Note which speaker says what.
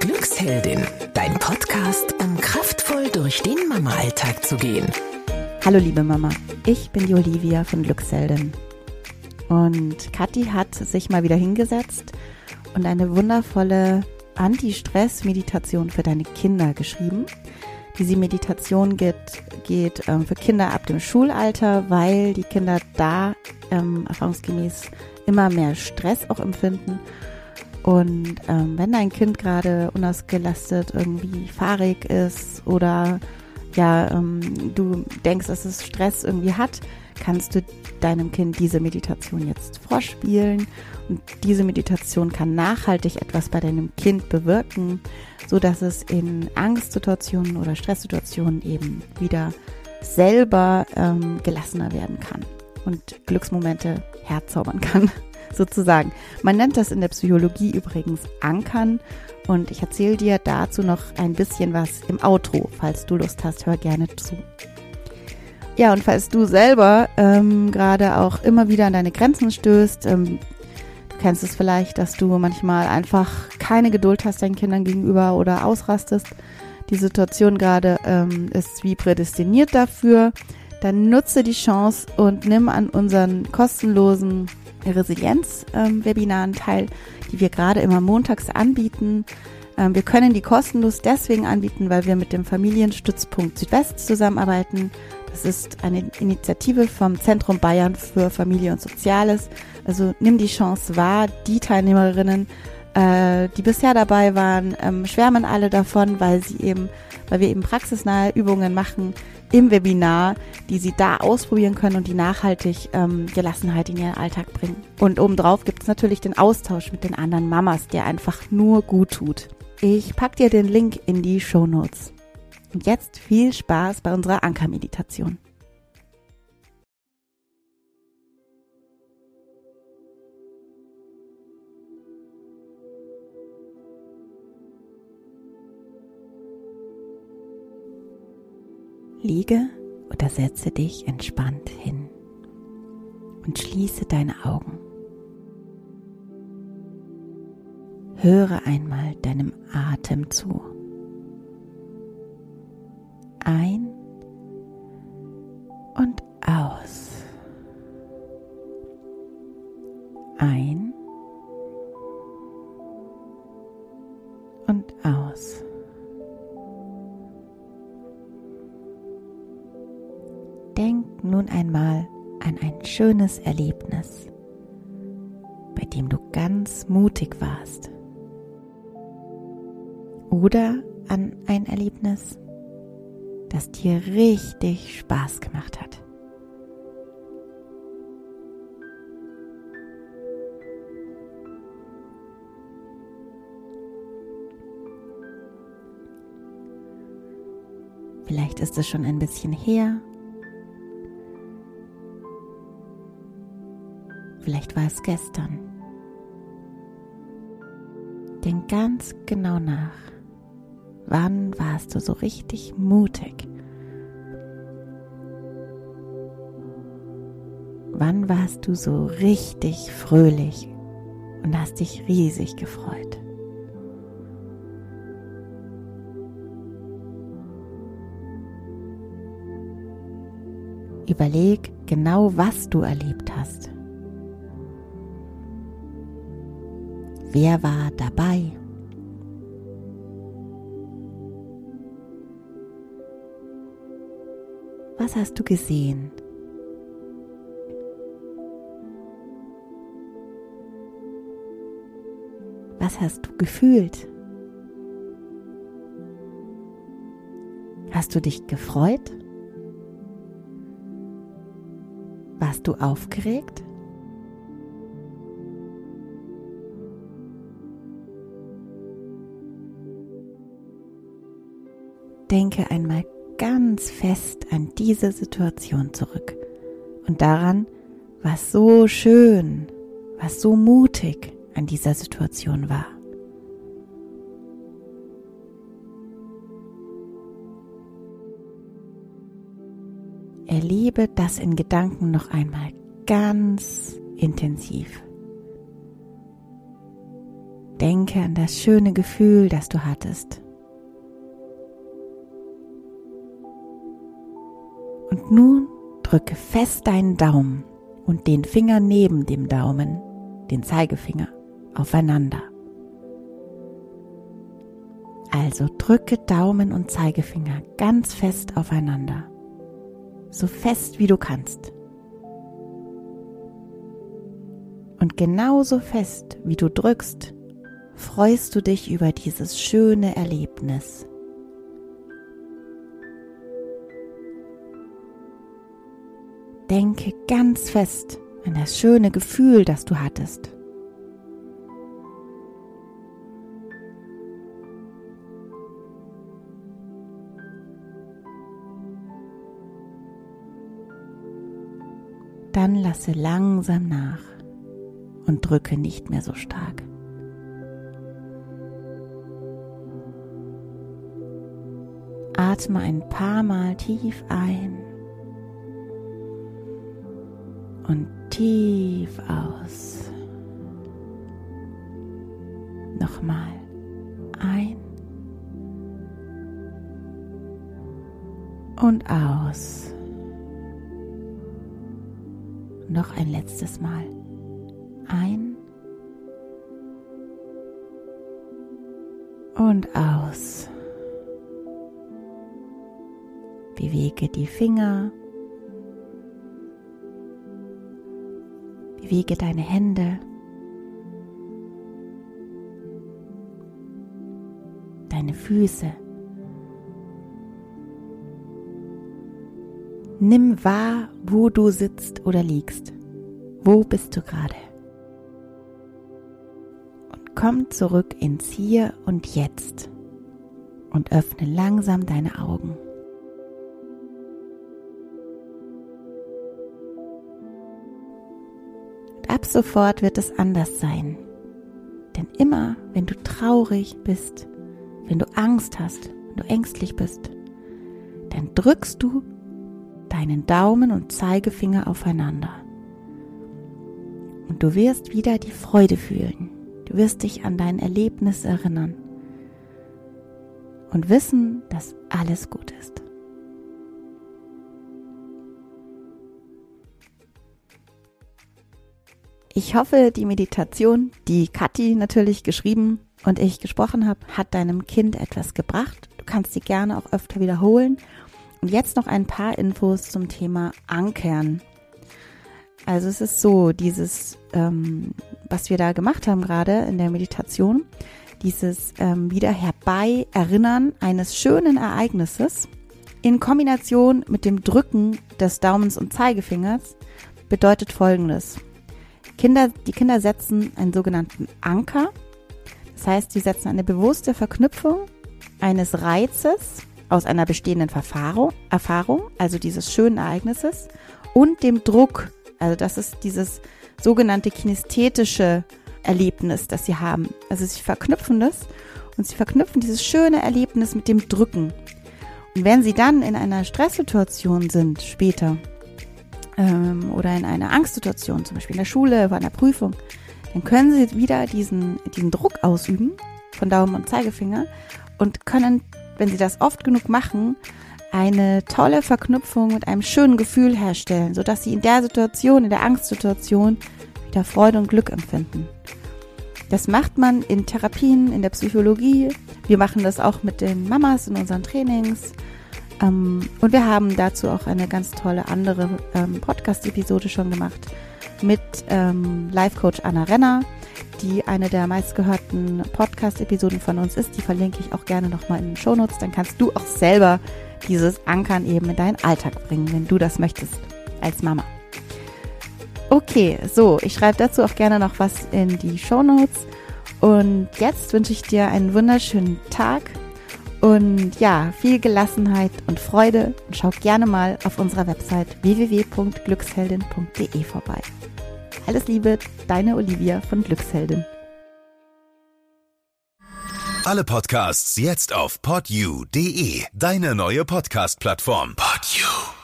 Speaker 1: Glücksheldin, dein Podcast, um kraftvoll durch den Mama-Alltag zu gehen.
Speaker 2: Hallo liebe Mama, ich bin die Olivia von Glücksheldin. Und Kathi hat sich mal wieder hingesetzt und eine wundervolle Anti-Stress-Meditation für deine Kinder geschrieben. Diese Meditation geht, geht ähm, für Kinder ab dem Schulalter, weil die Kinder da ähm, erfahrungsgemäß immer mehr Stress auch empfinden. Und ähm, wenn dein Kind gerade unausgelastet irgendwie fahrig ist oder ja, ähm, du denkst, dass es Stress irgendwie hat, kannst du deinem Kind diese Meditation jetzt vorspielen. Und diese Meditation kann nachhaltig etwas bei deinem Kind bewirken, so dass es in Angstsituationen oder Stresssituationen eben wieder selber ähm, gelassener werden kann und Glücksmomente herzaubern kann, sozusagen. Man nennt das in der Psychologie übrigens Ankern und ich erzähle dir dazu noch ein bisschen was im Outro. Falls du Lust hast, hör gerne zu. Ja, und falls du selber ähm, gerade auch immer wieder an deine Grenzen stößt, ähm, du kennst es vielleicht, dass du manchmal einfach keine Geduld hast deinen Kindern gegenüber oder ausrastest, die Situation gerade ähm, ist wie prädestiniert dafür, dann nutze die Chance und nimm an unseren kostenlosen Resilienz-Webinaren teil, die wir gerade immer montags anbieten. Ähm, wir können die kostenlos deswegen anbieten, weil wir mit dem Familienstützpunkt Südwest zusammenarbeiten. Das ist eine Initiative vom Zentrum Bayern für Familie und Soziales. Also nimm die Chance wahr, die Teilnehmerinnen, äh, die bisher dabei waren, ähm, schwärmen alle davon, weil sie eben, weil wir eben praxisnahe Übungen machen, im Webinar, die Sie da ausprobieren können und die nachhaltig ähm, Gelassenheit in Ihren Alltag bringen. Und obendrauf gibt es natürlich den Austausch mit den anderen Mamas, der einfach nur gut tut. Ich pack dir den Link in die Show Notes. Und jetzt viel Spaß bei unserer Ankermeditation. Liege oder setze dich entspannt hin und schließe deine Augen. Höre einmal deinem Atem zu. Ein und aus. Ein und aus. Nun einmal an ein schönes Erlebnis, bei dem du ganz mutig warst. Oder an ein Erlebnis, das dir richtig Spaß gemacht hat. Vielleicht ist es schon ein bisschen her Vielleicht war es gestern. Denk ganz genau nach. Wann warst du so richtig mutig? Wann warst du so richtig fröhlich und hast dich riesig gefreut? Überleg genau, was du erlebt hast. Wer war dabei? Was hast du gesehen? Was hast du gefühlt? Hast du dich gefreut? Warst du aufgeregt? Denke einmal ganz fest an diese Situation zurück und daran, was so schön, was so mutig an dieser Situation war. Erlebe das in Gedanken noch einmal ganz intensiv. Denke an das schöne Gefühl, das du hattest. Und nun drücke fest deinen Daumen und den Finger neben dem Daumen, den Zeigefinger, aufeinander. Also drücke Daumen und Zeigefinger ganz fest aufeinander, so fest wie du kannst. Und genauso fest wie du drückst, freust du dich über dieses schöne Erlebnis. Denke ganz fest an das schöne Gefühl, das du hattest. Dann lasse langsam nach und drücke nicht mehr so stark. Atme ein paar Mal tief ein und tief aus. Nochmal ein und aus. Noch ein letztes Mal. Ein und aus. Bewege die Finger Bewege deine Hände, deine Füße. Nimm wahr, wo du sitzt oder liegst. Wo bist du gerade? Und komm zurück ins Hier und Jetzt und öffne langsam deine Augen. Ab sofort wird es anders sein. Denn immer, wenn du traurig bist, wenn du Angst hast, wenn du ängstlich bist, dann drückst du deinen Daumen und Zeigefinger aufeinander. Und du wirst wieder die Freude fühlen. Du wirst dich an dein Erlebnis erinnern und wissen, dass alles gut ist. Ich hoffe, die Meditation, die Kathi natürlich geschrieben und ich gesprochen habe, hat deinem Kind etwas gebracht. Du kannst sie gerne auch öfter wiederholen. Und jetzt noch ein paar Infos zum Thema Ankern. Also es ist so, dieses, ähm, was wir da gemacht haben gerade in der Meditation, dieses ähm, wieder herbei erinnern eines schönen Ereignisses in Kombination mit dem Drücken des Daumens und Zeigefingers bedeutet Folgendes. Kinder, die Kinder setzen einen sogenannten Anker. Das heißt, sie setzen eine bewusste Verknüpfung eines Reizes aus einer bestehenden Erfahrung, Erfahrung, also dieses schönen Ereignisses, und dem Druck, also das ist dieses sogenannte kinesthetische Erlebnis, das sie haben. Also sie verknüpfen das und sie verknüpfen dieses schöne Erlebnis mit dem Drücken. Und wenn sie dann in einer Stresssituation sind später, ähm, oder in einer Angstsituation, zum Beispiel in der Schule, bei einer Prüfung, dann können sie wieder diesen, diesen Druck ausüben von Daumen und Zeigefinger und können, wenn sie das oft genug machen, eine tolle Verknüpfung mit einem schönen Gefühl herstellen, sodass sie in der Situation, in der Angstsituation wieder Freude und Glück empfinden. Das macht man in Therapien, in der Psychologie. Wir machen das auch mit den Mamas in unseren Trainings. Ähm, und wir haben dazu auch eine ganz tolle andere ähm, Podcast-Episode schon gemacht mit ähm, Life-Coach Anna Renner, die eine der meistgehörten Podcast-Episoden von uns ist. Die verlinke ich auch gerne nochmal in den Shownotes. Dann kannst du auch selber dieses Ankern eben in deinen Alltag bringen, wenn du das möchtest als Mama. Okay, so, ich schreibe dazu auch gerne noch was in die Shownotes. Und jetzt wünsche ich dir einen wunderschönen Tag und ja, viel Gelassenheit und Freude und schau gerne mal auf unserer Website www.glücksheldin.de vorbei. Alles Liebe, deine Olivia von Glücksheldin.
Speaker 3: Alle Podcasts jetzt auf podyou.de, deine neue Podcast-Plattform. Podyou.